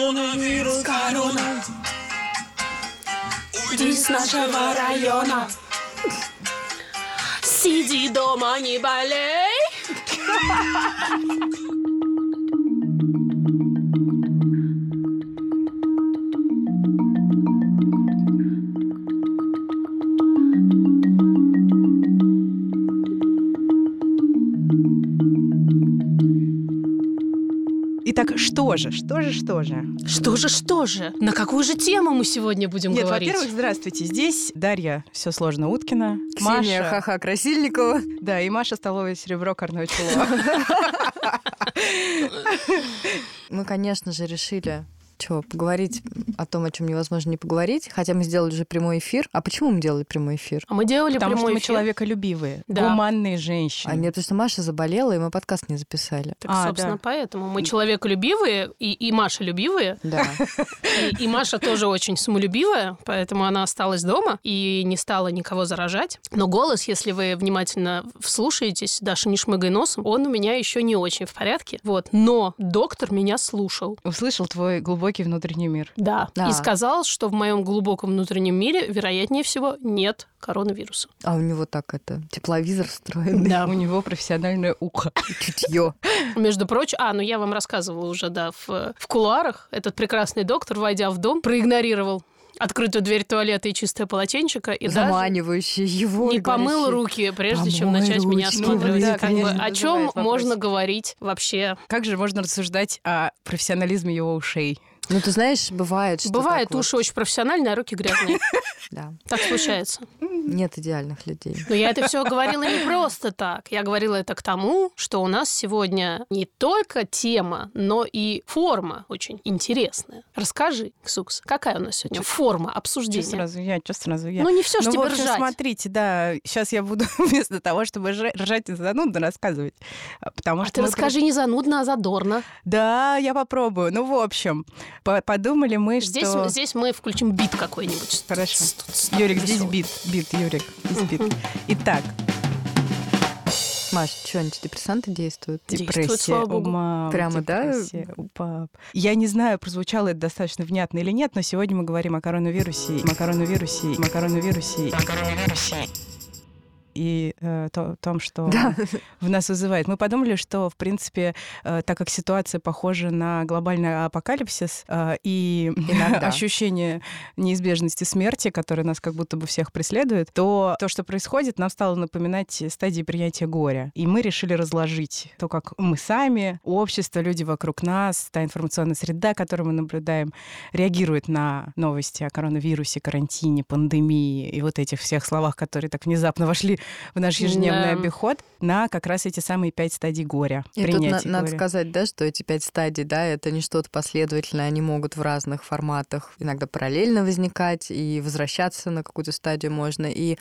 Коронавирус, корона. Уйди с нашего района. Сиди дома, не болей. Что же, что же, что же? Что же, что же? На какую же тему мы сегодня будем Нет, говорить? во-первых, здравствуйте. Здесь Дарья все сложно Уткина, Ксения Маша, Ха-Ха Красильникова. да, и Маша Столовое серебро Корной Чулова. Мы, конечно же, решили что, поговорить о том, о чем невозможно не поговорить, хотя мы сделали уже прямой эфир. А почему мы делали прямой эфир? А мы делали Потому что прямой мы эфир. человеколюбивые, Да. гуманные женщины. А нет, потому что Маша заболела, и мы подкаст не записали. Так, А, собственно, да. поэтому мы человеколюбивые, и, и Маша любивые, Да. и, и Маша тоже очень самолюбивая, поэтому она осталась дома и не стала никого заражать. Но голос, если вы внимательно вслушаетесь, Даша, не шмыгай носом, он у меня еще не очень в порядке. Вот. Но доктор меня слушал. Услышал твой глубокий внутренний мир. Да. Да. И сказал, что в моем глубоком внутреннем мире, вероятнее всего, нет коронавируса. А у него так это, тепловизор встроенный. Да. У него профессиональное ухо. Чутье. Между прочим, а, ну я вам рассказывала уже, да, в, в кулуарах. Этот прекрасный доктор, войдя в дом, проигнорировал открытую дверь туалета и чистое полотенчика, и даже Заманивающий его. не помыл говорящий, руки, прежде чем «Помой начать меня ручки, осматривать. да, Как бы, о чем можно говорить вообще? Как же можно рассуждать о профессионализме его ушей? Ну, ты знаешь, бывает, что Бывает так вот, уши очень профессиональные, а руки грязные. Да. Так случается. Нет идеальных людей. Но я это все говорила не просто так. Я говорила это к тому, что у нас сегодня не только тема, но и форма очень интересная. Расскажи, Ксукс, какая у нас сегодня форма Что обсуждения? сразу я, что сразу я? Ну, не все ж ну, тебе в общем, ржать. смотрите, да, сейчас я буду вместо того, чтобы ржа- ржать и занудно рассказывать. а, Потому А что ты расскажи не занудно, а задорно. Да, я попробую. Ну, в общем, подумали мы, Здесь, что... здесь мы включим бит какой-нибудь. Хорошо. Юрик, здесь бит, бит, Юрик, здесь бит. Итак, Маш, что, антидепрессанты действуют? Действует, депрессия слава у богу. мам, Прямо, да? депрессия у пап. Я не знаю, прозвучало это достаточно внятно или нет, но сегодня мы говорим о коронавирусе, о коронавирусе, о коронавирусе, о коронавирусе и э, то- том, что Да. в нас вызывает. Мы подумали, что, в принципе, э, так как ситуация похожа на глобальный апокалипсис э, и Иногда. ощущение неизбежности смерти, которое нас как будто бы всех преследует, то то, что происходит, нам стало напоминать стадии принятия горя. И мы решили разложить то, как мы сами, общество, люди вокруг нас, та информационная среда, которую мы наблюдаем, реагирует на новости о коронавирусе, карантине, пандемии и вот этих всех словах, которые так внезапно вошли в наш ежедневный Да. обиход, на как раз эти самые пять стадий горя. И тут на- принятия надо горя. сказать, да, что эти пять стадий, да, это не что-то последовательное, они могут в разных форматах иногда параллельно возникать, и возвращаться на какую-то стадию можно. И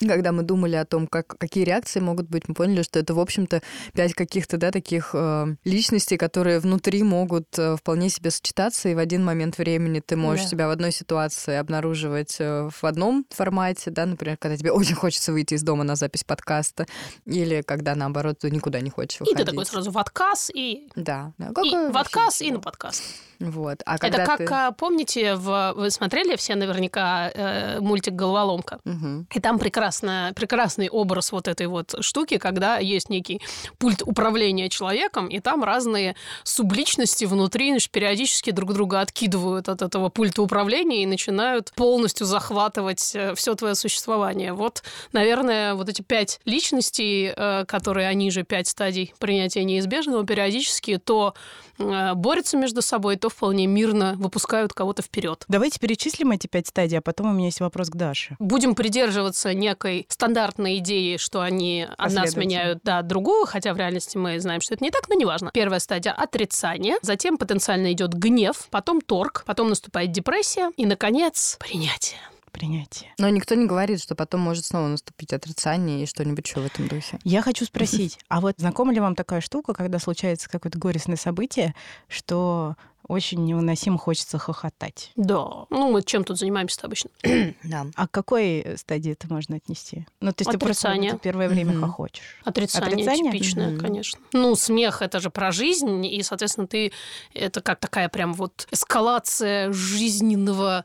когда мы думали о том, как, какие реакции могут быть, мы поняли, что это, в общем-то, пять каких-то, да, таких э, личностей, которые внутри могут э, вполне себе сочетаться, и в один момент времени ты можешь Да. себя в одной ситуации обнаруживать э, в одном формате, да, например, когда тебе очень хочется выйти из дома на запись подкаста, или когда, наоборот, ты никуда не хочешь И выходить. ты такой сразу в отказ и, Да. да. и в отказ и ничего. на подкаст. Вот. А когда Это как, ты... а, помните, в, вы смотрели все наверняка э, мультик «Головоломка»? Мгм. И там прекрасно, прекрасный образ вот этой вот штуки, когда есть некий пульт управления человеком, и там разные субличности внутри значит, периодически друг друга откидывают от этого пульта управления и начинают полностью захватывать все твое существование. Вот, наверное, вот эти пять личностей, э, которые они же пять стадий принятия неизбежного, периодически то э, борются между собой, то вполне мирно выпускают кого-то вперед. Давайте перечислим эти пять стадий, а потом у меня есть вопрос к Даше. будем придерживаться некой стандартной идеи, что они одна сменяют да, другую, хотя в реальности мы знаем, что это не так, но неважно. Первая стадия – отрицание, затем потенциально идет гнев, потом торг, потом наступает депрессия и, наконец, принятие. Принятие. Но никто не говорит, что потом может снова наступить отрицание и что-нибудь еще в этом духе. Я хочу спросить, а вот знакома ли вам такая штука, когда случается какое-то горестное событие, что очень невыносимо хочется хохотать. Да. Ну, мы чем тут занимаемся обычно? Да. А к какой стадии это можно отнести? Ну, то есть ты просто Отрицание. первое время Мгм. хохочешь. Отрицание, Отрицание? типичное, Мгм. конечно. Ну, смех это же про жизнь, и, соответственно, ты это как такая прям вот эскалация жизненного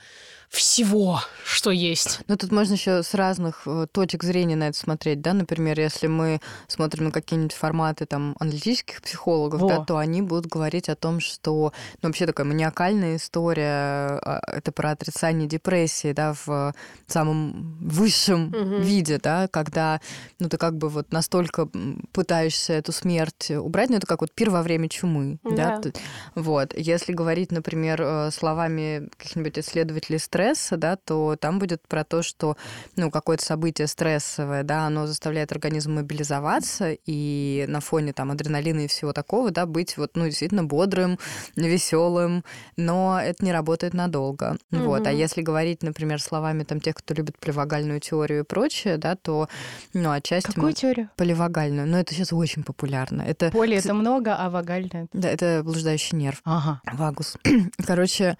всего, что есть. Ну, тут можно еще с разных э, точек зрения на это смотреть, да, например, если мы смотрим на какие-нибудь форматы там аналитических психологов, Во. да, то они будут говорить о том, что ну, вообще такая маниакальная история, а, это про отрицание депрессии, да, в самом высшем Мгм. виде, да, когда, ну, ты как бы вот настолько пытаешься эту смерть убрать, ну, это как вот пир во время чумы, да, Да. Вот. Если говорить, например, э, словами каких-нибудь исследователей стресса, да, то там будет про то, что ну, какое-то событие стрессовое, да, оно заставляет организм мобилизоваться, и на фоне там адреналина и всего такого, да, быть вот, ну, действительно бодрым, веселым, но это не работает надолго. Вот. А если говорить, например, словами там тех, кто любит поливагальную теорию и прочее, да, то, ну, отчасти... Какую мы- теорию? Поливагальную. Но это сейчас очень популярно. Это, Поле это много, а вагальное... да, это блуждающий нерв. Ага, Вагус. Короче,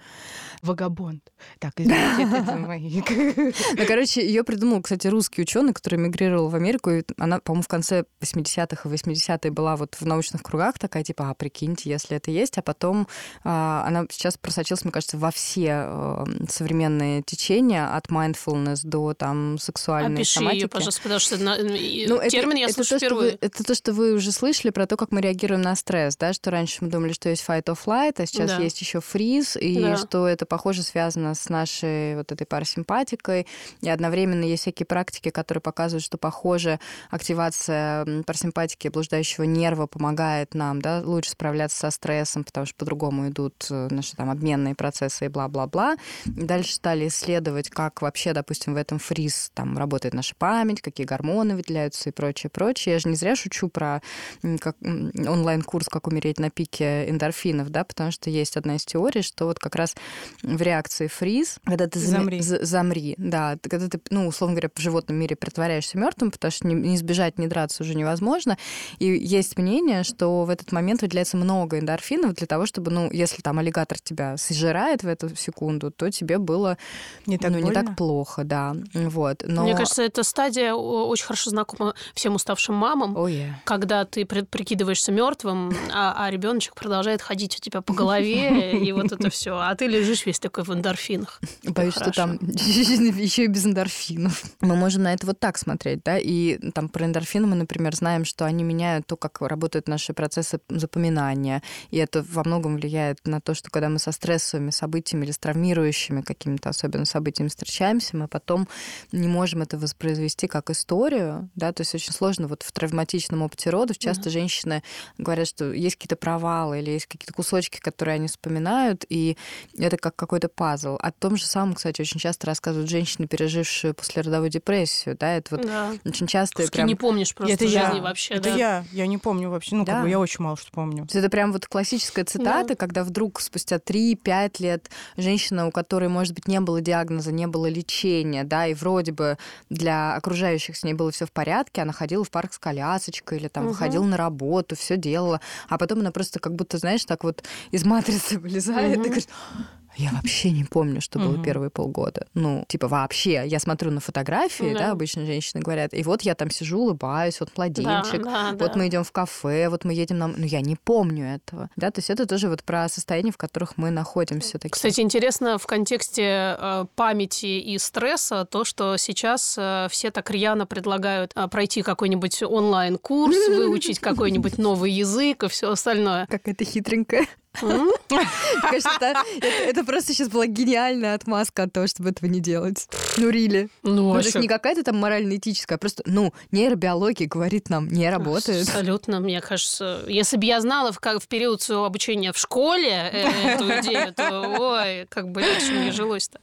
вагабонд. Так. Ну, короче, ее придумал, кстати, русский ученый, который эмигрировал в Америку. И она, по-моему, в конце 80-х и 80-е была вот в научных кругах такая, типа, а прикиньте, если это есть. А потом а, она сейчас просочилась, мне кажется, во все э, современные течения, от mindfulness до там сексуальной Опиши соматики. ее, пожалуйста, потому что на- Ну, это- термин я это слышу то, что вы- впервые. это то, что вы уже слышали про то, как мы реагируем на стресс, да, что раньше мы думали, что есть fight or flight, а сейчас Да. есть еще фриз, и Да. что это, похоже, связано с нашей вот этой парасимпатикой, и одновременно есть всякие практики, которые показывают, что, похоже, активация парасимпатики блуждающего нерва помогает нам, да, лучше справляться со стрессом, потому что по-другому идут э, наши там обменные процессы и бла-бла-бла. Дальше стали исследовать, как вообще, допустим, в этом фриз там работает наша память, какие гормоны выделяются и прочее, прочее. Я же не зря шучу про как, онлайн-курс «Как умереть на пике эндорфинов», да, потому что есть одна из теорий, что вот как раз в реакции фриз, когда ты Замри. замри, да, когда ты, ну, условно говоря, в животном мире притворяешься мертвым, потому что не, не сбежать, не драться уже невозможно. И есть мнение, что в этот момент выделяется много эндорфинов для того, чтобы, ну, если там аллигатор тебя сожирает в эту секунду, то тебе было Не так ну, не так плохо, да. Вот. Но... Мне кажется, эта стадия очень хорошо знакома всем уставшим мамам. Ой, yeah. когда ты прикидываешься мертвым, а, а ребеночек продолжает ходить у тебя по голове, и вот это все. А ты лежишь весь такой в эндорфинах. Боюсь, что там еще и без эндорфинов. Мы можем на это вот так смотреть, да, и там про эндорфины мы, например, знаем, что они меняют то, как работают наши процессы запоминания, и это во многом влияет на то, что когда мы со стрессовыми событиями или с травмирующими какими-то особенно событиями встречаемся, мы потом не можем это воспроизвести как историю, да, то есть очень сложно вот в травматичном опыте родов часто женщины говорят, что есть какие-то провалы или есть какие-то кусочки, которые они вспоминают, и это как какой-то пазл. О том же самом, кстати, очень часто рассказывают женщины, пережившие послеродовую депрессию, да, это вот Да. очень часто Куски прям... не помнишь просто это в я. жизни вообще. Это да. я. Я не помню вообще. Ну, Да. как бы я очень мало что помню. То есть Это прям вот классическая цитата, Да. когда вдруг спустя 3-5 лет женщина, у которой, может быть, не было диагноза, не было лечения, да, и вроде бы для окружающих с ней было все в порядке, она ходила в парк с колясочкой или там Мгм. выходила на работу, все делала, а потом она просто как будто, знаешь, так вот из матрицы вылезает Мгм. и говорит, я вообще не помню, что было первые полгода. Ну, типа, вообще. Я смотрю на фотографии, да, Да. обычно женщины говорят, и вот я там сижу, улыбаюсь, вот младенчик, вот мы идем в кафе, вот мы едем на... Ну, я не помню этого. Да, то есть это тоже вот про состояние, в которых мы находимся. Такие. Кстати, интересно в контексте э, памяти и стресса то, что сейчас э, все так рьяно предлагают э, пройти какой-нибудь онлайн-курс, выучить какой-нибудь новый язык и все остальное. Какая-то хитренькая. Конечно, это, просто сейчас была гениальная отмазка от того, чтобы этого не делать. Ну, рили. Ну, Ну, а то есть чё? не какая-то там морально-этическая, а просто, ну, нейробиология говорит нам, не работает. Абсолютно, мне кажется. Если бы я знала в, как, в период своего обучения в школе э, эту идею, то ой, как бы легче мне жилось-то.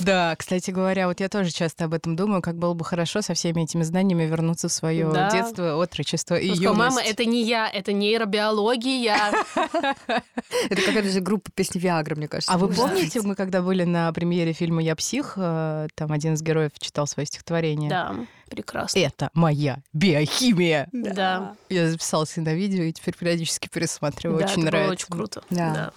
Да, кстати говоря, вот я тоже часто об этом думаю, как было бы хорошо со всеми этими знаниями вернуться в свое Да. детство, отрочество и сказала, юность. Мама, это не я, это нейробиология. Это какая-то же группа песни Виагра, мне кажется. А вы помните, мы когда были на премьере фильма «Я псих», э, там один из героев читал свое стихотворение. Да, прекрасно. Это моя биохимия. Да. Я записалась и на видео, и теперь периодически пересматриваю. Очень это было нравится. очень круто. Да.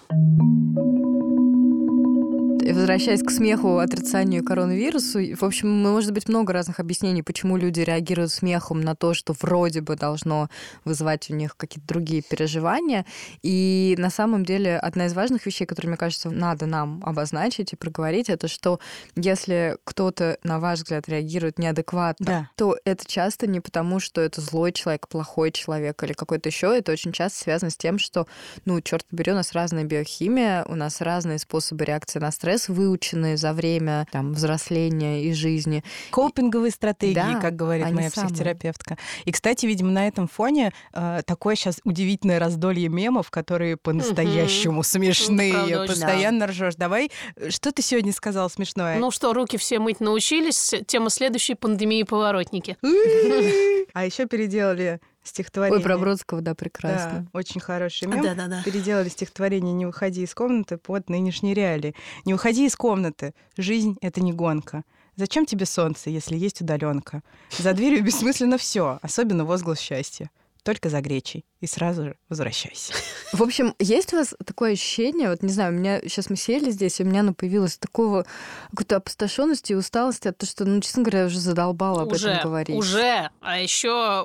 И возвращаясь к смеху, отрицанию коронавирусу, в общем, может быть много разных объяснений, почему люди реагируют смехом на то, что вроде бы должно вызывать у них какие-то другие переживания. И на самом деле одна из важных вещей, которые, мне кажется, надо нам обозначить и проговорить, это что если кто-то, на ваш взгляд, реагирует неадекватно, Да. то это часто не потому, что это злой человек, плохой человек или какой-то еще. Это очень часто связано с тем, что, ну, черт побери, у нас разная биохимия, у нас разные способы реакции на стресс, выученные за время там, взросления и жизни. Копинговые стратегии, Да, как говорит моя самые. психотерапевтка. И, кстати, видимо, на этом фоне э, такое сейчас удивительное раздолье мемов, которые по-настоящему смешные. правда. Постоянно ржешь. Давай, что ты сегодня сказал смешное? Ну что, руки все мыть научились. Тема следующей пандемии поворотники. А еще переделали стихотворение. Ой, про Бродского, да, Да, прекрасно. очень хороший мем. Да-да-да. Переделали стихотворение «Не выходи из комнаты» под нынешние реалии. «Не выходи из комнаты. Жизнь — это не гонка. Зачем тебе солнце, если есть удаленка? За дверью бессмысленно все, особенно возглас счастья. Только за гречей. И сразу же возвращайся. В общем, есть у вас такое ощущение, вот не знаю, у меня сейчас мы сели здесь, и у меня оно появилось такого какой-то опустошенности и усталости от того, что, ну, честно говоря, я уже задолбала об уже, этом говорить. уже. А еще,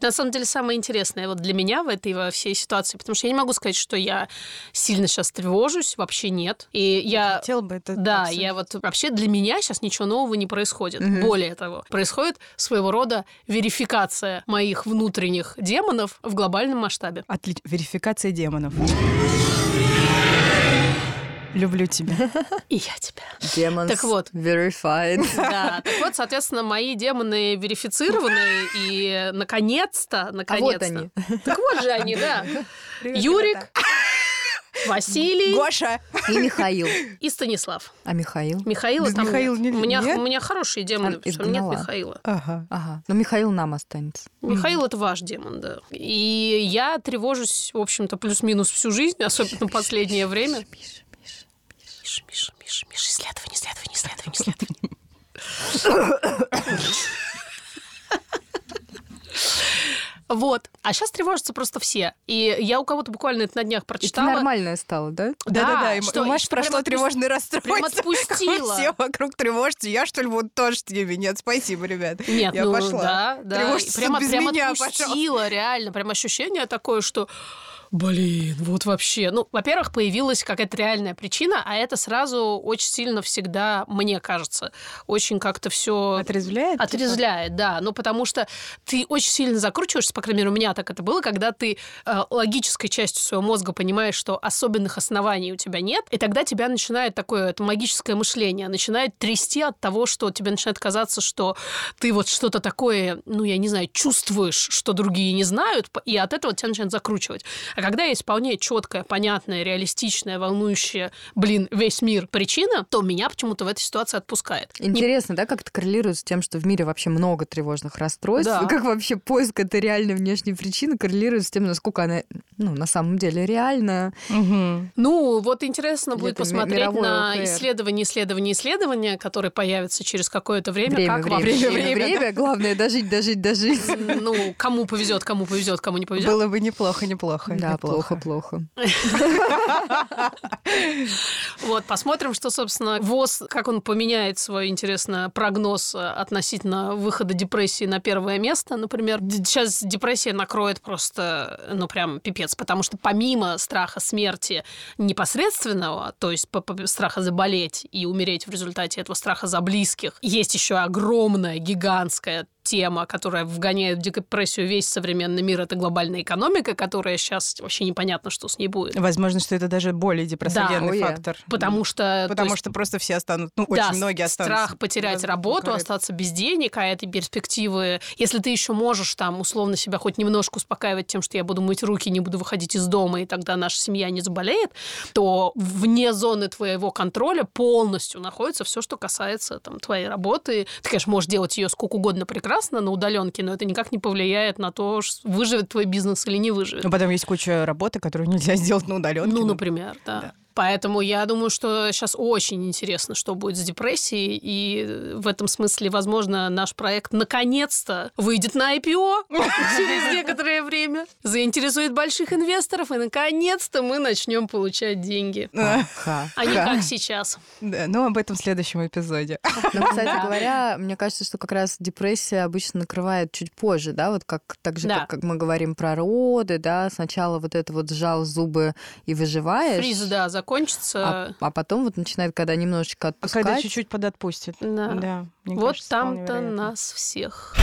на самом деле, самое интересное вот для меня в этой во всей ситуации, потому что я не могу сказать, что я сильно сейчас тревожусь, вообще нет. И я Хотела бы это Да, обсудить. я вот вообще для меня сейчас ничего нового не происходит. Мгм. Более того, происходит своего рода верификация моих внутренних демонов в глобальном масштабе. Отли- Верификация демонов. Люблю тебя. И я тебя. Demons Так вот. verified. Да, так вот, соответственно, мои демоны верифицированы, и наконец-то, А наконец-то. вот они. Так вот же они, да. Юрик, Василий Гоша! И Михаил. и Станислав. А Михаил? Михаила Без там Михаила нет. не- у, меня, нет? у меня хорошие демоны, А, потому что нет. Михаила. Ага. Ага. Но Михаил нам останется. Михаил это ваш демон, да. И я тревожусь, в общем-то, плюс-минус всю жизнь, особенно последнее время. Миша, Миша. Миша, Миша, Миша, Миша, исследование, исследование, исследование, исследование. Вот. А сейчас тревожатся просто все. И я у кого-то буквально это на днях прочитала. нормальная стала, да? Да-да-да, и что- прям прошло отпусти- тревожное расстройство. прям отпустила. Все вокруг тревожатся. Я, что ли, буду тоже с ними? Нет, спасибо, ребят. Нет, Я ну пошла. да, да. Прямо, без прямо меня, отпустила, реально. Прям ощущение такое, что Блин, вот вообще. Ну, во-первых, появилась какая-то реальная причина, а это сразу очень сильно всегда, мне кажется, очень как-то все Отрезвляет? типа? Отрезвляет, да. Ну, потому что ты очень сильно закручиваешься, по крайней мере, у меня так это было, когда ты э, логической частью своего мозга понимаешь, что особенных оснований у тебя нет, и тогда тебя начинает такое это магическое мышление, начинает трясти от того, что тебе начинает казаться, что ты вот что-то такое, ну, я не знаю, чувствуешь, что другие не знают, и от этого тебя начинает закручивать. А когда есть вполне четкая, понятная, реалистичная, волнующая, блин, весь мир причина, то меня почему-то в этой ситуации отпускает. Не Интересно, да, как это коррелирует с тем, что в мире вообще много тревожных расстройств, Да. как вообще поиск этой реальной внешней причины коррелирует с тем, насколько она, ну, на самом деле реальная. Мгм. Ну, вот интересно будет Это посмотреть на ОКР. исследования, исследования, исследования, которые появятся через какое-то время. Время, как время, вообще, время, время. Главное, дожить, дожить, дожить. ну, кому повезет, кому повезет, кому не повезет. Было бы неплохо, неплохо. Да, неплохо. плохо, плохо. Вот, посмотрим, что, собственно, ВОЗ, как он поменяет свой, интересно, прогноз э, относительно выхода депрессии на первое место, например. Сейчас депрессия накроет просто, ну, прям пипец, потому что помимо страха смерти непосредственного, то есть страха заболеть и умереть в результате этого страха за близких, есть еще огромная, гигантская тема, которая вгоняет в депрессию весь современный мир, это глобальная экономика, которая сейчас вообще непонятно, что с ней будет. Возможно, что это даже более депрессогенный я. фактор. Потому что... то Потому есть, что просто все останут, ну, да, очень многие останутся. страх потерять работу, коры- остаться без денег, а этой перспективы, если ты еще можешь там условно себя хоть немножко успокаивать тем, что я буду мыть руки, не буду выходить из дома, и тогда наша семья не заболеет, то вне зоны твоего контроля полностью находится все, что касается там, твоей работы. Ты, конечно, можешь делать ее сколько угодно прекрасно на удаленке, но это никак не повлияет на то, выживет твой бизнес или не выживет. Ну, потом есть куча работы, которую нельзя сделать на удаленке. Ну, например, да. да. Поэтому я думаю, что сейчас очень интересно, что будет с депрессией. И в этом смысле, возможно, наш проект наконец-то выйдет на IPO через некоторое время, заинтересует больших инвесторов, и наконец-то мы начнем получать деньги. А не как сейчас. Да, ну об этом в следующем эпизоде. Ну, кстати говоря, мне кажется, что как раз депрессия обычно накрывает чуть позже, да, вот как так же, как, как мы говорим про роды, да, сначала вот это вот сжал зубы и выживаешь. Фриз, да, закончится. А, а потом вот начинает, когда немножечко отпускать. Когда чуть-чуть подотпустит. Да. да вот там-то нас всех.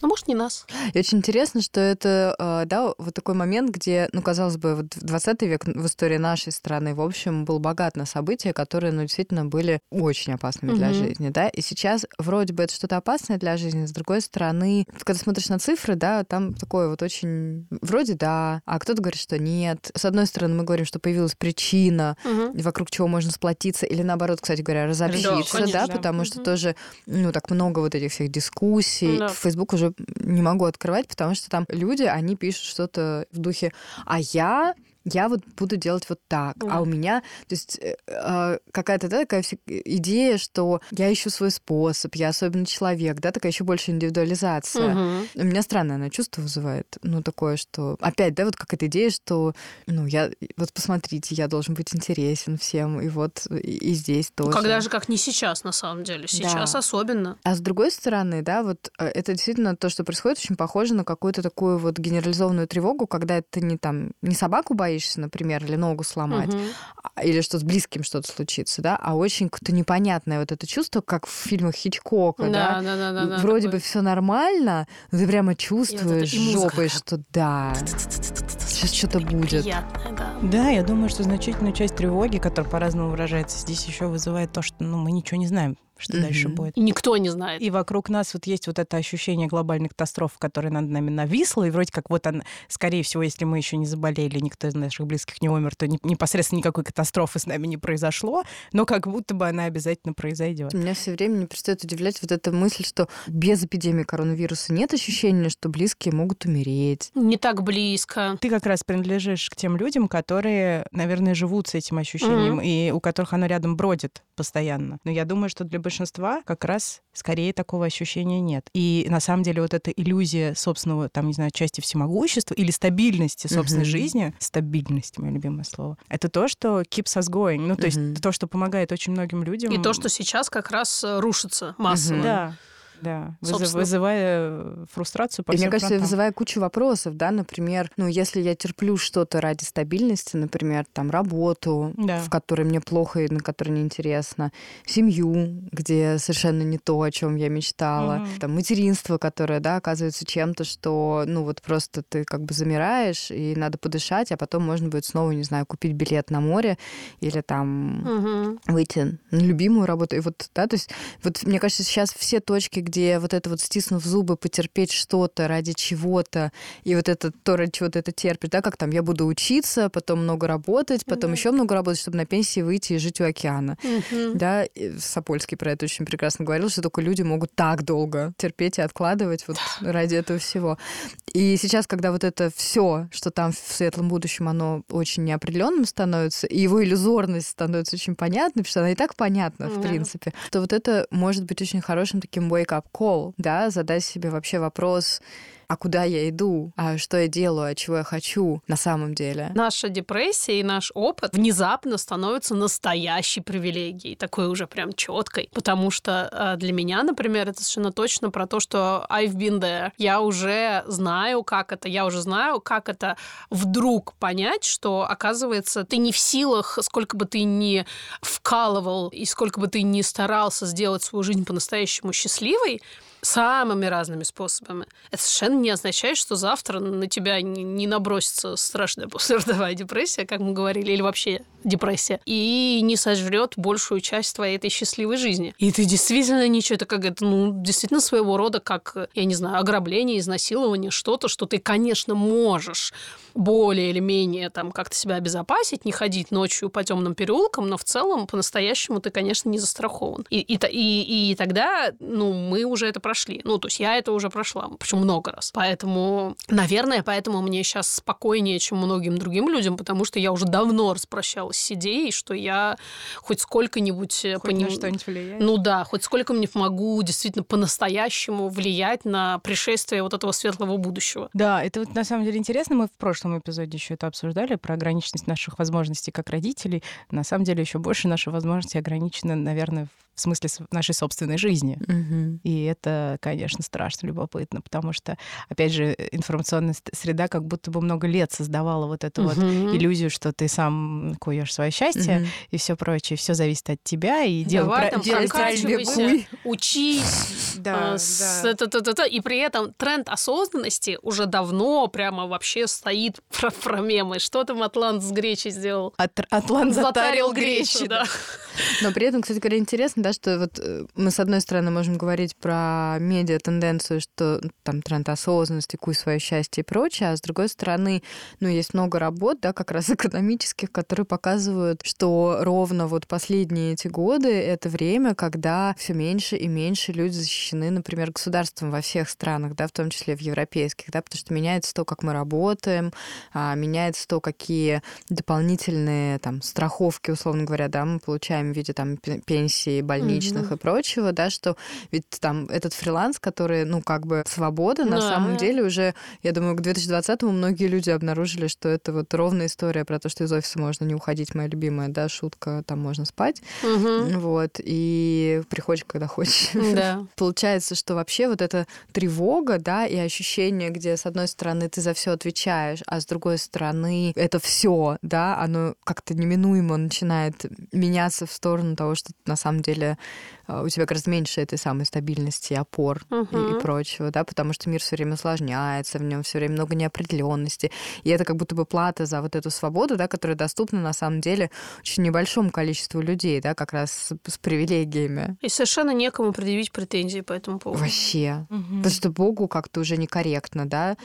Ну, может, не нас. И очень интересно, что это, э, да, вот такой момент, где, ну, казалось бы, вот 20 век в истории нашей страны, в общем, был богат на события, которые, ну, действительно были очень опасными для жизни, да, и сейчас вроде бы это что-то опасное для жизни, с другой стороны, когда смотришь на цифры, да, там такое вот очень, вроде да, а кто-то говорит, что нет. С одной стороны, мы говорим, что появилась причина, угу. вокруг чего можно сплотиться, или наоборот, кстати говоря, разобщиться, да, конечно, да потому угу. что тоже, ну, так много вот этих всех дискуссий. Да. Facebook уже не могу открывать, потому что там люди, они пишут что-то в духе «а я я вот буду делать вот так, mm. а у меня, то есть э, э, какая-то да, такая идея, что я ищу свой способ, я особенный человек, да, такая еще больше индивидуализация. Mm-hmm. У меня странное она чувство вызывает, ну такое, что опять, да, вот как эта идея, что, ну я, вот посмотрите, я должен быть интересен всем, и вот и, и здесь тоже. Ну, когда же как не сейчас на самом деле, сейчас да. особенно. А с другой стороны, да, вот э, это действительно то, что происходит, очень похоже на какую-то такую вот генерализованную тревогу, когда ты не там не собаку боишься боишься, например, или ногу сломать, угу. или что с близким что-то случится, да, а очень какое-то непонятное вот это чувство, как в фильмах Хичкока, да, да, да, да, да вроде такой... бы все нормально, но ты прямо чувствуешь вот жопой, что да, сейчас что-то будет. Приятное, да. Да, я думаю, что значительную часть тревоги, которая по-разному выражается, здесь еще вызывает то, что ну, мы ничего не знаем что mm-hmm. дальше будет. И никто не знает. И вокруг нас вот есть вот это ощущение глобальной катастрофы, которая над нами нависла, и вроде как вот она, скорее всего, если мы еще не заболели, никто из наших близких не умер, то непосредственно никакой катастрофы с нами не произошло, но как будто бы она обязательно произойдет. Меня все время не перестает удивлять вот эта мысль, что без эпидемии коронавируса нет ощущения, что близкие могут умереть. Не так близко. Ты как раз принадлежишь к тем людям, которые, наверное, живут с этим ощущением, mm-hmm. и у которых оно рядом бродит постоянно. Но я думаю, что для большинства как раз скорее такого ощущения нет. И на самом деле вот эта иллюзия собственного, там, не знаю, части всемогущества или стабильности собственной mm-hmm. жизни, стабильность, мое любимое слово, это то, что keeps us going. Ну, то mm-hmm. есть то, что помогает очень многим людям. И то, что сейчас как раз э, рушится массово. Mm-hmm. Да. Да, Собственно. вызывая э, фрустрацию по И мне кажется, фронтам. вызывая кучу вопросов, да, например, ну, если я терплю что-то ради стабильности, например, там, работу, да. в которой мне плохо и на которой неинтересно, семью, где совершенно не то, о чем я мечтала, угу. там, материнство, которое, да, оказывается чем-то, что, ну, вот просто ты как бы замираешь, и надо подышать, а потом можно будет снова, не знаю, купить билет на море или там угу. выйти на любимую работу. И вот, да, то есть, вот мне кажется, сейчас все точки, где вот это вот стиснув зубы, потерпеть что-то ради чего-то, и вот это то, ради чего ты это терпишь, да, как там, я буду учиться, потом много работать, потом mm-hmm. еще много работать, чтобы на пенсии выйти и жить у океана. Mm-hmm. Да, и Сапольский про это очень прекрасно говорил, что только люди могут так долго терпеть и откладывать вот ради этого всего. И сейчас, когда вот это все, что там в светлом будущем, оно очень неопределенным становится, и его иллюзорность становится очень понятной, потому что она и так понятна, mm-hmm. в принципе, то вот это может быть очень хорошим таким wake wake-up call, да, задать себе вообще вопрос, а куда я иду, а что я делаю, а чего я хочу на самом деле. Наша депрессия и наш опыт внезапно становятся настоящей привилегией, такой уже прям четкой, потому что э, для меня, например, это совершенно точно про то, что I've been there. Я уже знаю, как это, я уже знаю, как это вдруг понять, что, оказывается, ты не в силах, сколько бы ты ни вкалывал и сколько бы ты ни старался сделать свою жизнь по-настоящему счастливой, самыми разными способами. Это совершенно не означает, что завтра на тебя не набросится страшная послеродовая депрессия, как мы говорили, или вообще депрессия, и не сожрет большую часть твоей этой счастливой жизни. И ты действительно ничего, это как это, ну, действительно своего рода, как, я не знаю, ограбление, изнасилование, что-то, что ты, конечно, можешь более или менее там как-то себя обезопасить, не ходить ночью по темным переулкам, но в целом по-настоящему ты, конечно, не застрахован. И, и, и, и тогда, ну, мы уже это прошли. Ну, то есть я это уже прошла, причем много раз. Поэтому, наверное, поэтому мне сейчас спокойнее, чем многим другим людям, потому что я уже давно распрощалась с идеей, что я хоть сколько-нибудь... Хоть поним... на что-нибудь влияет. Ну да, хоть сколько-нибудь могу действительно по-настоящему влиять на пришествие вот этого светлого будущего. Да, это вот на самом деле интересно. Мы в прошлом эпизоде еще это обсуждали про ограниченность наших возможностей как родителей. На самом деле еще больше наши возможности ограничены, наверное, в смысле нашей собственной жизни. Мгм. И это, конечно, страшно любопытно, потому что, опять же, информационная среда как будто бы много лет создавала вот эту вот Мгм. иллюзию, что ты сам куешь свое счастье Мгм. и все прочее, все зависит от тебя и делай, Давай делай прокачивайся, правильный путь. учись. Да, с- да. И при этом тренд осознанности уже давно прямо вообще стоит про, про мемы. Что там Атлант с гречей сделал? От- Атлант затарил гречи. да. Но при этом, кстати говоря, интересно, да, что вот э, мы, с одной стороны, можем говорить про медиа-тенденцию, что там тренд осознанности, куй свое счастье и прочее, а с другой стороны, ну, есть много работ, да, как раз экономических, которые показывают, что ровно вот последние эти годы это время, когда все меньше и меньше люди защищены, например, государством во всех странах, да, в том числе в европейских, да, потому что меняется то, как мы работаем, а, меняется то, какие дополнительные там страховки, условно говоря, да, мы получаем в виде там пе- пенсии, больничных Мгм. и прочего, да, что ведь там этот фриланс, который, ну, как бы свобода, на Да. самом деле уже, я думаю, к 2020-му многие люди обнаружили, что это вот ровная история про то, что из офиса можно не уходить, моя любимая, да, шутка, там можно спать, Мгм. вот, и приходишь, когда хочешь. Да. Получается, что вообще вот эта тревога, да, и ощущение, где с одной стороны ты за все отвечаешь, а с другой стороны это все, да, оно как-то неминуемо начинает меняться в сторону того, что на самом деле у тебя гораздо меньше этой самой стабильности, опор и, Мгм. и прочего, да, потому что мир все время усложняется, в нем все время много неопределенности, и это как будто бы плата за вот эту свободу, да, которая доступна на самом деле очень небольшому количеству людей, да, как раз с, с привилегиями. И совершенно некому предъявить претензии по этому поводу. Вообще. Мгм. Потому что Богу как-то уже некорректно, да?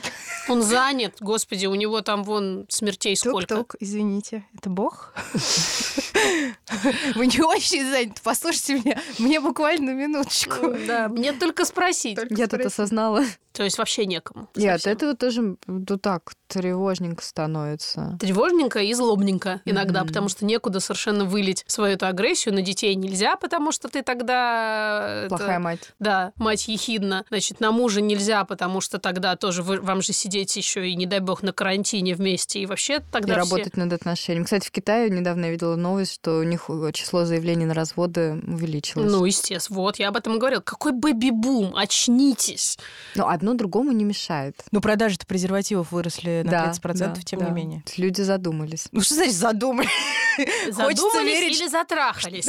Он занят, господи, у него там вон смертей сколько. Извините, это Бог? Вы не очень заняты, послушайте меня. Мне буквально минуточку. Ну, Да, мне только спросить. Только Я тут осознала. То есть вообще некому. От совсем. этого тоже ну, так тревожненько становится. Тревожненько и злобненько иногда, потому что некуда совершенно вылить свою эту агрессию на детей нельзя, потому что ты тогда... э, это- Плохая мать. Да, мать ехидна. Значит, на мужа нельзя, потому что тогда тоже вы, вам же сидеть еще и, не дай бог, на карантине вместе. И вообще И тогда все- работать над отношениями. Кстати, в Китае недавно я видела новость, что у них э, число заявлений на разводы увеличилось. Ну, естественно. Вот, я об этом и говорила. Какой бэби-бум? Очнитесь. Но одно другому не мешает. Ну, продажи-то презервативов выросли на Да, 30%, да, тем да. не менее. Люди задумались. Ну, что значит задумали? Хочется Задумались верить, или затрахались?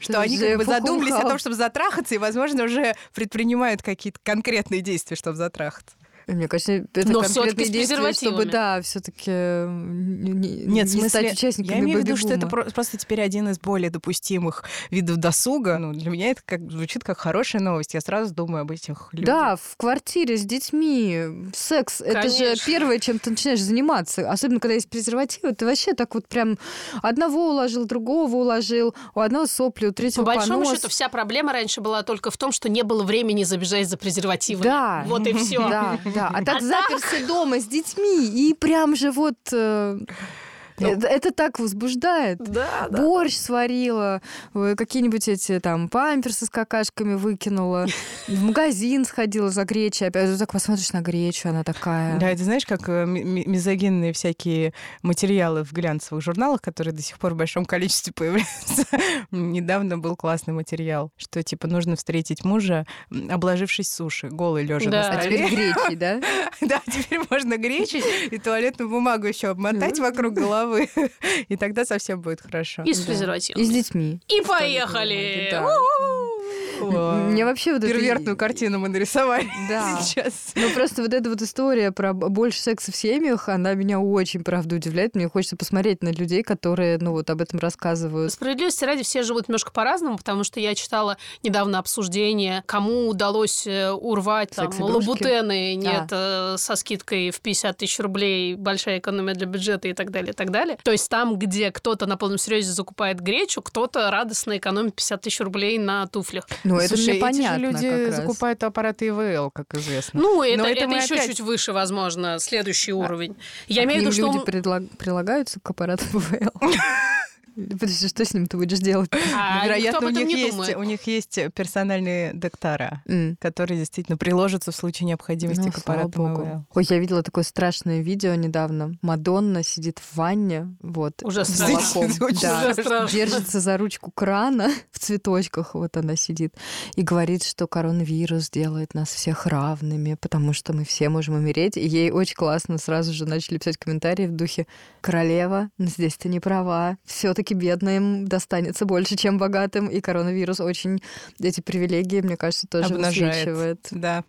что они как бы задумались о том, чтобы затрахаться, и, возможно, уже предпринимают какие-то конкретные действия, чтобы затрахаться. Мне кажется, это Но конкретные действия, чтобы, да, все таки не, Нет, не смысле, стать участниками я имею в виду, что это просто теперь один из более допустимых видов досуга. Ну, для меня это как, звучит как хорошая новость. Я сразу думаю об этих людях. Да, в квартире с детьми. Секс это же первое, чем ты начинаешь заниматься. Особенно, когда есть презервативы, ты вообще так вот прям одного уложил, другого уложил, у одного сопли, у По третьего большому понос. счету, вся проблема раньше была только в том, что не было времени забежать за презервативами. Да. Вот и все. Да, да. А так А заперся дома с детьми, и прям же вот... Ну. это, это так возбуждает. Да, Борщ сварила, э, какие-нибудь эти там памперсы с какашками выкинула, в магазин сходила за гречей, опять же так посмотришь на гречу, она такая. Да, это знаешь, как э, ми- ми- мизогинные всякие материалы в глянцевых журналах, которые до сих пор в большом количестве появляются. Недавно был классный материал, что типа нужно встретить мужа, обложившись суши, голый лежа Да. на А теперь столе. гречей, да? Да, теперь можно гречи и туалетную бумагу еще обмотать вокруг головы, и тогда совсем будет хорошо. И с Да. презервативами. И с детьми. И поехали! Да. Мне вообще вот это- Первертную картину мы нарисовали Да. сейчас. Ну, просто вот эта вот история про больше секса в семьях, она меня очень, правда, удивляет. Мне хочется посмотреть на людей, которые, ну, вот об этом рассказывают. Справедливости ради, все живут немножко по-разному, потому что я читала недавно обсуждение, кому удалось э, урвать там лабутены, нет, э, со скидкой в 50 тысяч рублей, большая экономия для бюджета и так далее, и так далее. То есть там, где кто-то на полном серьезе закупает гречу, кто-то радостно экономит 50 тысяч рублей на туфлях. Ну, это Слушай, понятно эти же люди закупают аппараты ИВЛ, как известно. Ну, это, Но это это, еще опять- чуть выше, возможно, следующий уровень. Я А имею в виду, что... люди предлаг- прилагаются к аппарату ПВЛ. Подожди, что с ним ты будешь делать? А, Ну, Вероятно, у них, не есть, думает. у них есть персональные доктора, М. которые действительно приложатся в случае необходимости Ну, к слава аппарату богу. ИВЛ. Ой, я видела такое страшное видео недавно. Мадонна сидит в ванне, вот, Уже с страшно. Да. Держится за ручку крана в цветочках, вот она сидит, и говорит, что коронавирус делает нас всех равными, потому что мы все можем умереть. И ей очень классно сразу же начали писать комментарии в духе «Королева, но здесь ты не права, все таки бедным достанется больше, чем богатым, и коронавирус очень эти привилегии, мне кажется, тоже Обнажает. высвечивает». Да.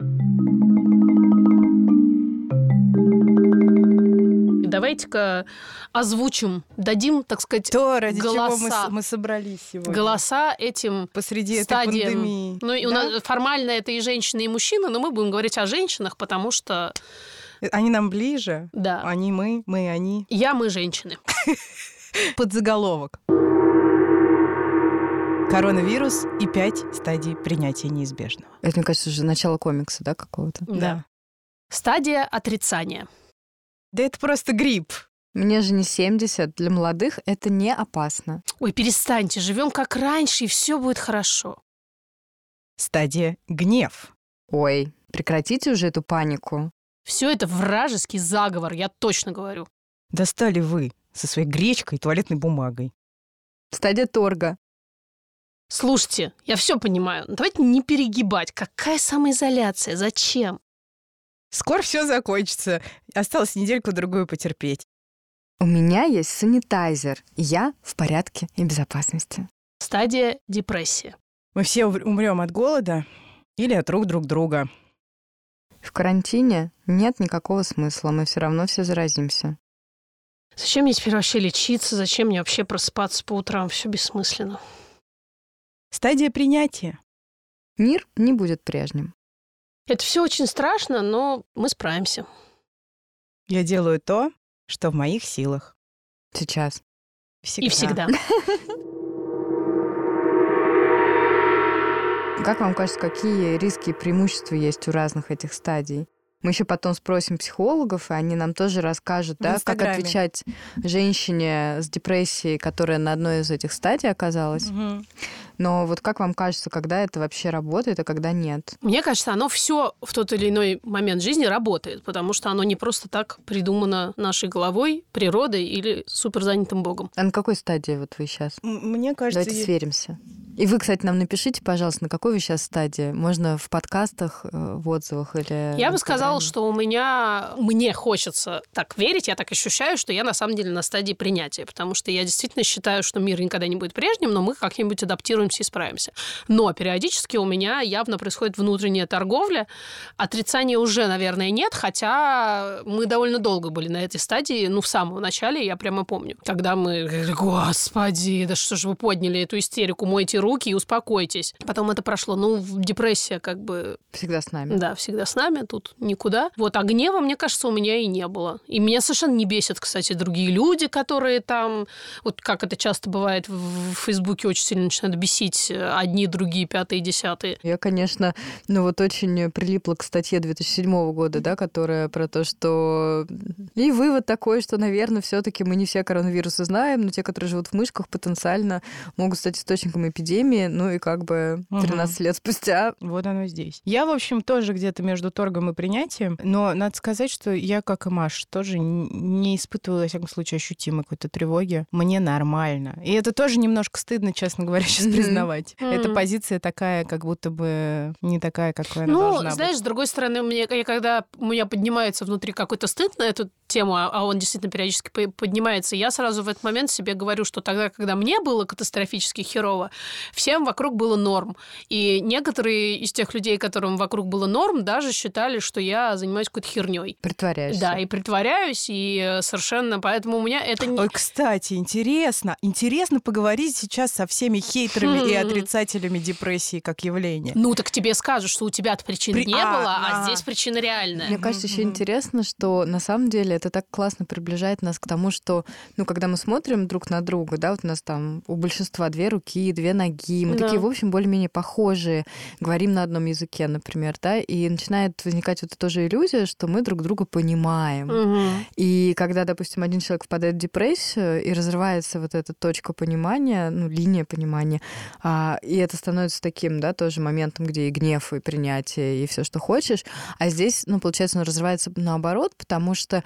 Давайте-ка озвучим, дадим, так сказать, То, ради чего мы, Голоса. мы собрались сегодня. голоса этим Посреди стадиям. этой пандемии. Ну, и у Да? нас формально это и женщины, и мужчины, но мы будем говорить о женщинах, потому что, Они нам ближе. да, Они мы, мы они. я, мы женщины. Подзаголовок. Коронавирус и пять стадий принятия неизбежного. Это, мне кажется, уже начало комикса, да, какого-то? Да. Стадия отрицания. Да это просто грипп. Мне же не 70, для молодых это не опасно. Ой, перестаньте, живем как раньше, и все будет хорошо. Стадия гнев. Ой, прекратите уже эту панику. Все это вражеский заговор, я точно говорю. Достали вы со своей гречкой и туалетной бумагой. Стадия торга. Слушайте, я все понимаю, но давайте не перегибать. Какая самоизоляция? Зачем? Скоро все закончится. Осталось недельку-другую потерпеть. У меня есть санитайзер, и я в порядке и безопасности. Стадия депрессии. Мы все умрем от голода или от рук друг друга. В карантине нет никакого смысла, мы все равно все заразимся. Зачем мне теперь вообще лечиться? Зачем мне вообще просыпаться по утрам? Все бессмысленно. Стадия принятия. Мир не будет прежним. Это все очень страшно, но мы справимся. Я делаю то, что в моих силах. Сейчас. И всегда. Как вам кажется, какие риски и преимущества есть у разных этих стадий? Мы еще потом спросим психологов, и они нам тоже расскажут, В да, как отвечать женщине с депрессией, которая на одной из этих стадий оказалась. Мгм. Но вот как вам кажется, когда это вообще работает, а когда нет? Мне кажется, оно все в тот или иной момент жизни работает, потому что оно не просто так придумано нашей головой, природой или суперзанятым богом. А на какой стадии вот вы сейчас? Мне кажется, Давайте я- сверимся. И вы, кстати, нам напишите, пожалуйста, на какой вы сейчас стадии. Можно в подкастах, э, в отзывах или... Я бы сказала, что у меня, мне хочется так верить, я так ощущаю, что я на самом деле на стадии принятия, потому что я действительно считаю, что мир никогда не будет прежним, но мы как-нибудь адаптируемся и справимся. Но периодически у меня явно происходит внутренняя торговля. Отрицания уже, наверное, нет, хотя мы довольно долго были на этой стадии, ну, в самом начале, я прямо помню, когда мы, говорили, господи, да что же вы подняли эту истерику, мойте руки и успокойтесь. Потом это прошло, ну, депрессия как бы Всегда с нами. да, всегда с нами, тут никуда. Вот, а гнева, мне кажется, у меня и не было. И меня совершенно не бесят, кстати, другие люди, которые там, вот как это часто бывает в Фейсбуке, очень сильно начинают бесить э, одни, другие, пятые, десятые. Я, конечно, ну вот очень прилипла к статье 2007 года, да, которая про то, что и вывод такой, что, наверное, все-таки мы не все коронавирусы знаем, но те, которые живут в мышках, потенциально могут стать источником эпидемии, ну и как бы Мгм. 13 лет спустя Вот оно здесь. Я, в общем, тоже где-то между торгом и принятием, но надо сказать, что я, как и Маш, тоже не испытывала, во всяком случае, ощутимой какой-то тревоги. Мне нормально. И это тоже немножко стыдно, честно говоря, сейчас Признавать. Эта Мгм. позиция такая, как будто бы не такая, какой она Ну, должна знаешь, быть. с другой стороны, мне, я, когда у меня поднимается внутри какой-то стыд на эту тему, а а он действительно периодически по- поднимается, я сразу в этот момент себе говорю, что тогда, когда мне было катастрофически херово, всем вокруг было норм. И некоторые из тех людей, которым вокруг было норм, даже считали, что я занимаюсь какой-то херней. притворяешься. Да, и притворяюсь, и э, совершенно... Поэтому у меня это не... Ой, кстати, интересно. Интересно поговорить сейчас со всеми хейтерами и Хм. отрицателями депрессии как явления. Ну, так тебе скажут, что у тебя-то причин При- не а, было, а, а. здесь причина реальная. Мне кажется, еще интересно, что на самом деле деле это так классно приближает нас к тому, что, ну, когда мы смотрим друг на друга, да, вот у нас там у большинства две руки, две ноги, мы да. такие, в общем, более-менее похожие, говорим на одном языке, например, да, и начинает возникать вот эта же иллюзия, что мы друг друга понимаем. Угу. И когда, допустим, один человек впадает в депрессию и разрывается вот эта точка понимания, ну, линия понимания, а, и это становится таким, да, тоже моментом, где и гнев, и принятие, и все, что хочешь, а здесь, ну, получается, он разрывается наоборот, потому что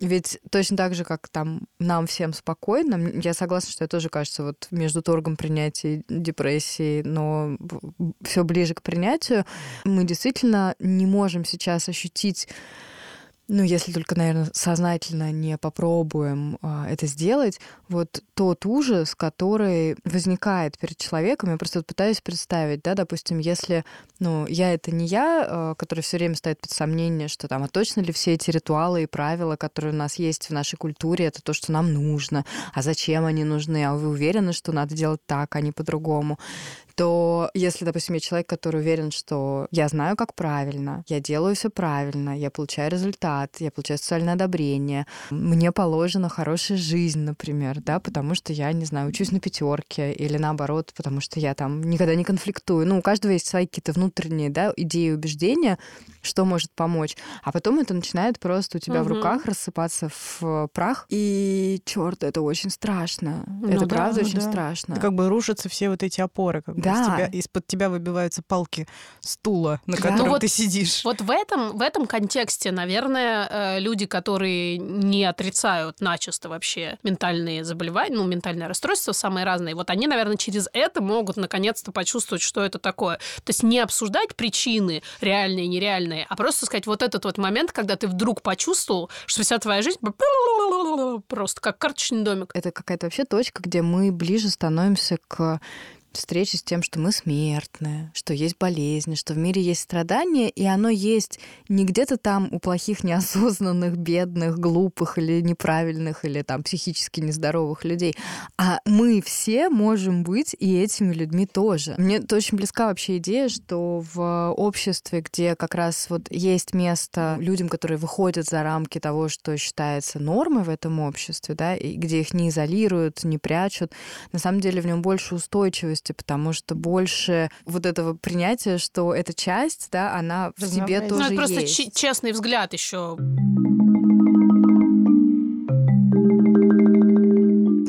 ведь точно так же, как там нам всем спокойно, я согласна, что это тоже кажется вот между торгом принятия и депрессией, но все ближе к принятию, мы действительно не можем сейчас ощутить ну, если только, наверное, сознательно не попробуем а, это сделать, вот тот ужас, который возникает перед человеком, я просто вот пытаюсь представить, да, допустим, если, ну, я это не я, а, который все время ставит под сомнение, что там, а точно ли все эти ритуалы и правила, которые у нас есть в нашей культуре, это то, что нам нужно, а зачем они нужны, а вы уверены, что надо делать так, а не по-другому, то если, допустим, я человек, который уверен, что я знаю, как правильно, я делаю все правильно, я получаю результат, я получаю социальное одобрение, мне положена хорошая жизнь, например, да, потому что я, не знаю, учусь на пятерке или наоборот, потому что я там никогда не конфликтую. Ну, у каждого есть свои какие-то внутренние, да, идеи и убеждения, что может помочь. А потом это начинает просто у тебя угу. в руках рассыпаться в прах. И черт, это очень страшно. Ну, это да, правда ну, очень да. страшно. Это как бы рушатся все вот эти опоры, как бы да. из тебя, из-под тебя выбиваются палки стула, на да. котором ну, вот, ты сидишь. Вот в этом, в этом контексте, наверное, э, люди, которые не отрицают начисто вообще ментальные заболевания, ну, ментальное расстройство самые разные, вот они, наверное, через это могут наконец-то почувствовать, что это такое. То есть не обсуждать причины реальные и нереальные, а просто сказать вот этот вот момент, когда ты вдруг почувствовал, что вся твоя жизнь просто как карточный домик. Это какая-то вообще точка, где мы ближе становимся к встречи с тем, что мы смертны, что есть болезни, что в мире есть страдания, и оно есть не где-то там у плохих, неосознанных, бедных, глупых или неправильных, или там психически нездоровых людей, а мы все можем быть и этими людьми тоже. Мне очень близка вообще идея, что в обществе, где как раз вот есть место людям, которые выходят за рамки того, что считается нормой в этом обществе, да, и где их не изолируют, не прячут, на самом деле в нем больше устойчивости полностью, потому что больше вот этого принятия, что эта часть, да, она в тебе тоже ну, это есть. просто честный взгляд еще.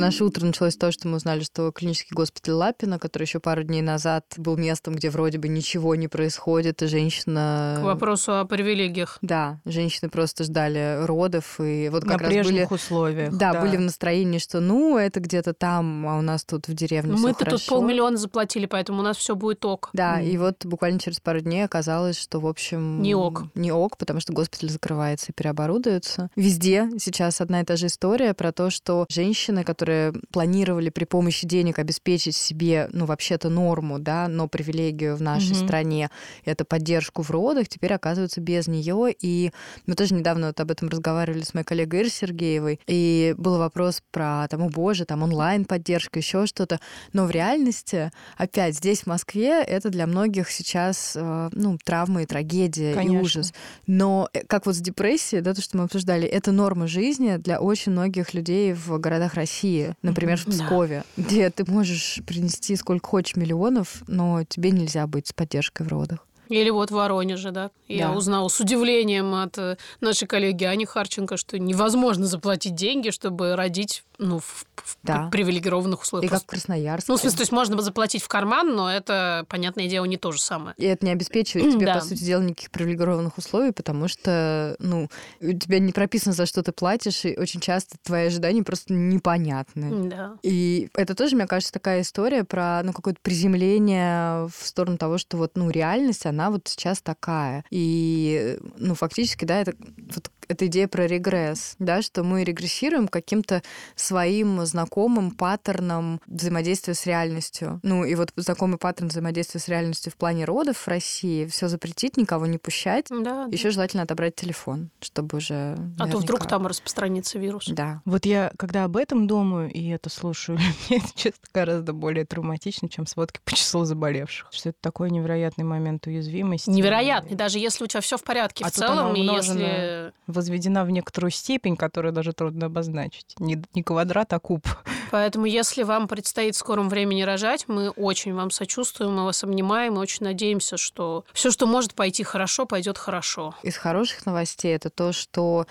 Наше утро началось с того, что мы узнали, что клинический госпиталь Лапина, который еще пару дней назад был местом, где вроде бы ничего не происходит, и женщина... К вопросу о привилегиях. Да, женщины просто ждали родов, и вот как На раз были... условиях. Да, да, были в настроении, что ну, это где-то там, а у нас тут в деревне Мы-то тут полмиллиона заплатили, поэтому у нас все будет ок. Да, mm. и вот буквально через пару дней оказалось, что, в общем... Не ок. Не ок, потому что госпиталь закрывается и переоборудуется. Везде сейчас одна и та же история про то, что женщины, которые которые планировали при помощи денег обеспечить себе, ну, вообще-то норму, да, но привилегию в нашей угу. стране, это поддержку в родах, теперь оказываются без нее. И мы тоже недавно вот об этом разговаривали с моей коллегой Ирой Сергеевой, и был вопрос про, там, о боже, там онлайн-поддержка, еще что-то. Но в реальности, опять, здесь, в Москве, это для многих сейчас, э, ну, травма и трагедия, Конечно. и ужас. Но э, как вот с депрессией, да, то, что мы обсуждали, это норма жизни для очень многих людей в городах России например, в Пскове, да. где ты можешь принести сколько хочешь миллионов, но тебе нельзя быть с поддержкой в родах. Или вот в Воронеже, да. Я да. узнала с удивлением от э, нашей коллеги Ани Харченко, что невозможно заплатить деньги, чтобы родить ну, в, в да. привилегированных условиях. И как в Красноярске. Ну, в смысле, то есть можно заплатить в карман, но это, понятное дело, не то же самое. И это не обеспечивает тебе, да. по сути дела, никаких привилегированных условий, потому что, ну, у тебя не прописано, за что ты платишь, и очень часто твои ожидания просто непонятны. Да. И это тоже, мне кажется, такая история про, ну, какое-то приземление в сторону того, что вот, ну, реальность, она вот сейчас такая. И, ну, фактически, да, это вот эта идея про регресс, да, что мы регрессируем каким-то своим знакомым паттерном взаимодействия с реальностью. Ну и вот знакомый паттерн взаимодействия с реальностью в плане родов в России все запретить, никого не пущать. Да, Еще да. желательно отобрать телефон, чтобы уже. Наверняка... А то вдруг там распространится вирус. Да. Вот я, когда об этом думаю и это слушаю, мне это, честно, гораздо более травматично, чем сводки по числу заболевших. Что это такой невероятный момент уязвимости. Невероятный, даже если у тебя все в порядке. А в целом, и если возведена в некоторую степень, которую даже трудно обозначить. Не, не квадрат, а куб. Поэтому, если вам предстоит в скором времени рожать, мы очень вам сочувствуем, мы вас обнимаем и очень надеемся, что все, что может пойти хорошо, пойдет хорошо. Из хороших новостей это то, что,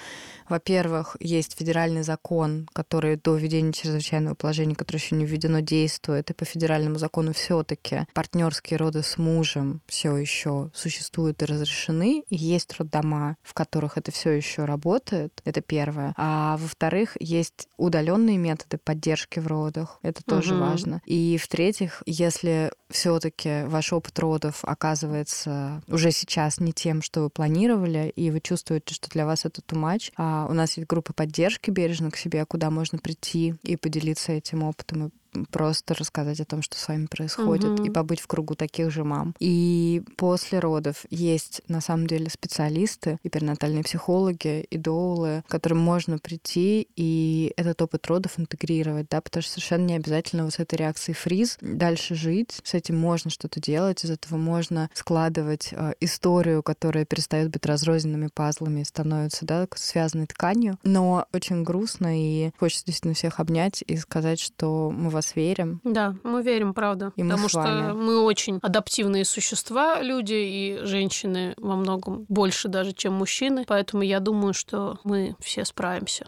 во-первых, есть федеральный закон, который до введения чрезвычайного положения, которое еще не введено, действует, и по федеральному закону все-таки партнерские роды с мужем все еще существуют и разрешены, и есть роддома, в которых это все еще работает. Это первое. А во-вторых, есть удаленные методы поддержки в родах. Это тоже угу. важно. И в-третьих, если все-таки ваш опыт родов оказывается уже сейчас не тем, что вы планировали, и вы чувствуете, что для вас это too much, а у нас есть группа поддержки бережно к себе, куда можно прийти и поделиться этим опытом и просто рассказать о том, что с вами происходит, угу. и побыть в кругу таких же мам. И после родов есть на самом деле специалисты, и перинатальные психологи, и доулы, к которым можно прийти и этот опыт родов интегрировать, да, потому что совершенно не обязательно вот с этой реакцией фриз дальше жить, с этим можно что-то делать, из этого можно складывать э, историю, которая перестает быть разрозненными пазлами и становится, да, связанной тканью. Но очень грустно, и хочется действительно всех обнять и сказать, что мы вас верим. Да, мы верим, правда. И потому мы что мы очень адаптивные существа, люди и женщины во многом больше даже, чем мужчины. Поэтому я думаю, что мы все справимся.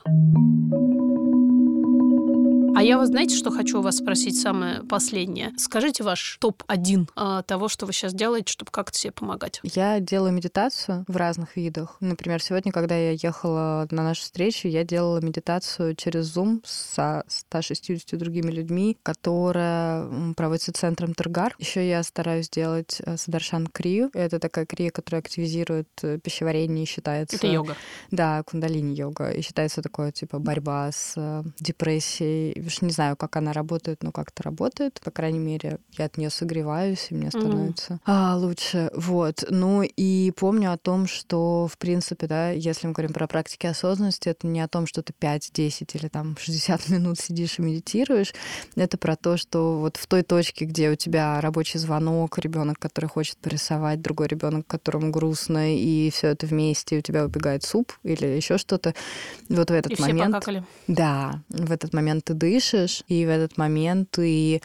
А я вас, знаете, что хочу у вас спросить самое последнее? Скажите ваш топ-1 а, того, что вы сейчас делаете, чтобы как-то себе помогать. Я делаю медитацию в разных видах. Например, сегодня, когда я ехала на нашу встречу, я делала медитацию через Zoom со 160 другими людьми, которая проводится центром Таргар. Еще я стараюсь делать э, Садаршан Крию. Это такая крия, которая активизирует э, пищеварение и считается... Это йога. Да, кундалини-йога. И считается такое, типа, борьба с э, депрессией уж не знаю, как она работает, но как-то работает. По крайней мере, я от нее согреваюсь, и мне становится mm-hmm. а, лучше. Вот. Ну и помню о том, что, в принципе, да, если мы говорим про практики осознанности, это не о том, что ты 5, 10 или там 60 минут сидишь и медитируешь. Это про то, что вот в той точке, где у тебя рабочий звонок, ребенок, который хочет порисовать, другой ребенок, которому грустно, и все это вместе, и у тебя убегает суп или еще что-то. Вот в этот и момент. Да, в этот момент ты дышишь, и в этот момент ты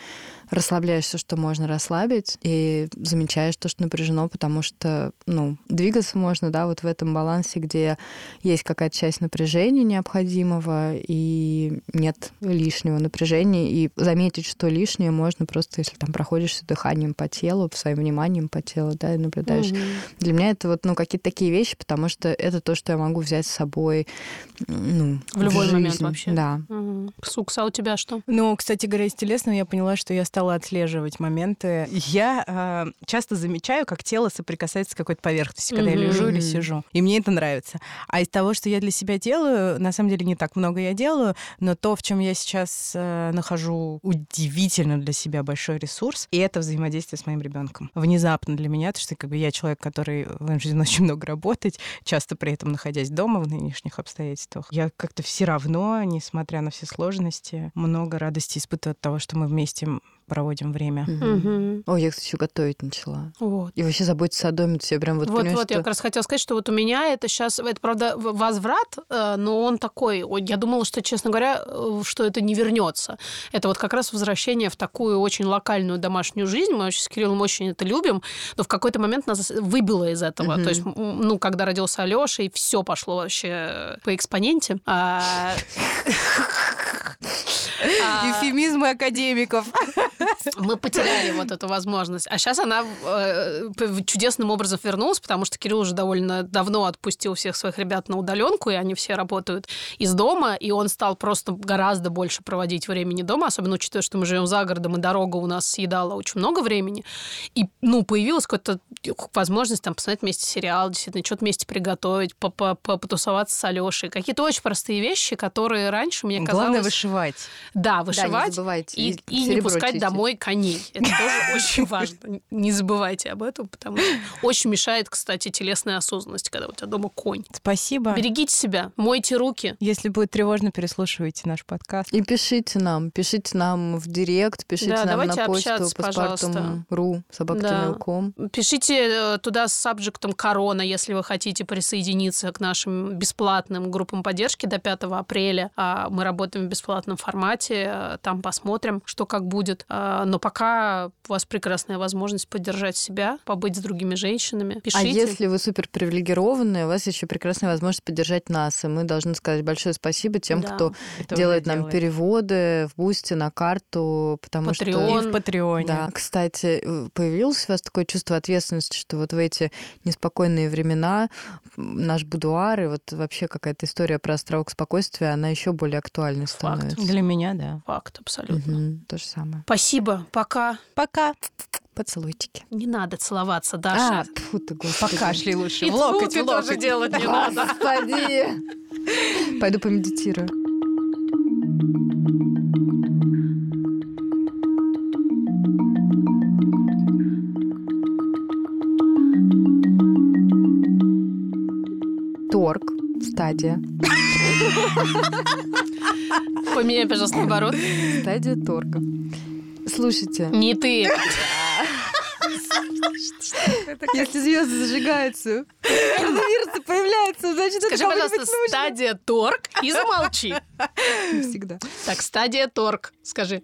расслабляешь все, что можно расслабить, и замечаешь то, что напряжено, потому что, ну, двигаться можно, да, вот в этом балансе, где есть какая-то часть напряжения необходимого, и нет лишнего напряжения, и заметить, что лишнее можно просто, если там проходишься дыханием по телу, своим вниманием по телу, да, и наблюдаешь. Угу. Для меня это вот, ну, какие-то такие вещи, потому что это то, что я могу взять с собой, ну, в любой в момент вообще. Да. Угу. Сукса, у тебя что? Ну, кстати говоря, из телесного я поняла, что я стала отслеживать моменты. Я э, часто замечаю, как тело соприкасается с какой-то поверхностью, когда mm-hmm. я лежу или сижу. И мне это нравится. А из того, что я для себя делаю, на самом деле не так много я делаю, но то, в чем я сейчас э, нахожу удивительно для себя большой ресурс, и это взаимодействие с моим ребенком. Внезапно для меня, потому что как бы я человек, который вынужден очень много работать, часто при этом находясь дома в нынешних обстоятельствах. Я как-то все равно, несмотря на все сложности, много радости испытываю от того, что мы вместе проводим время. Угу. О, я, кстати, еще готовить начала. Вот. И вообще заботиться о доме, все прям вот Вот, вот, что... я как раз хотела сказать, что вот у меня это сейчас, это, правда, возврат, э, но он такой, я думала, что, честно говоря, э, что это не вернется. Это вот как раз возвращение в такую очень локальную домашнюю жизнь. Мы вообще с Кириллом очень это любим, но в какой-то момент нас выбило из этого. Угу. То есть, ну, когда родился Алёша, и все пошло вообще по экспоненте. А, Эфемизмы академиков. Мы потеряли вот эту возможность. А сейчас она э, чудесным образом вернулась, потому что Кирилл уже довольно давно отпустил всех своих ребят на удаленку, и они все работают из дома, и он стал просто гораздо больше проводить времени дома, особенно учитывая, что мы живем за городом, и дорога у нас съедала очень много времени. И, ну, появилась какая-то возможность там посмотреть вместе сериал, действительно, что-то вместе приготовить, потусоваться с Алешей. Какие-то очень простые вещи, которые раньше мне казалось... Главное вышивать. Да, Да, Да, вышивать не забывайте. и, и не пускать чистить. домой коней. Это тоже очень важно. Не забывайте об этом, потому что очень мешает, кстати, телесная осознанность, когда у тебя дома конь. Спасибо. Берегите себя, мойте руки. Если будет тревожно, переслушивайте наш подкаст. И пишите нам, пишите нам в директ, пишите Да, нам давайте на почту общаться, пожалуйста. паспортум.ру, собакатимейл.ком. Пишите э, туда с сабжектом корона, если вы хотите присоединиться к нашим бесплатным группам поддержки до 5 апреля. А Мы работаем в бесплатном формате, э, там посмотрим, что как будет. А, Но пока у вас прекрасная возможность поддержать себя, побыть с другими женщинами. А Пишите. если вы супер привилегированные, у вас еще прекрасная возможность поддержать нас. И мы должны сказать большое спасибо тем, Да. кто делает нам делает. переводы в Бусти на карту, потому И что... Patreon. в Патреоне. Да, кстати, э, появилось у вас такое чувство ответственности, что вот в эти неспокойные времена наш будуар и вот вообще какая-то история про островок спокойствия, она еще более актуальной Факт. становится. Для меня, да. Факт, абсолютно. Мгм, То же самое. Спасибо, пока. Пока. Поцелуйчики. Не надо целоваться, А, Даша. тьфу ты, господи. Покашляй лучше. И в локоть, в локоть. тоже делать не надо. Господи! Пойду помедитирую. Торг. Стадия. Поменяй, пожалуйста, наоборот. Стадия торга. Слушайте, Не ты. если звезды зажигаются, коронавирусы появляются, значит, Скажи, это пожалуйста, нужно. стадия торг и замолчи. Всегда. Так, стадия торг. Скажи.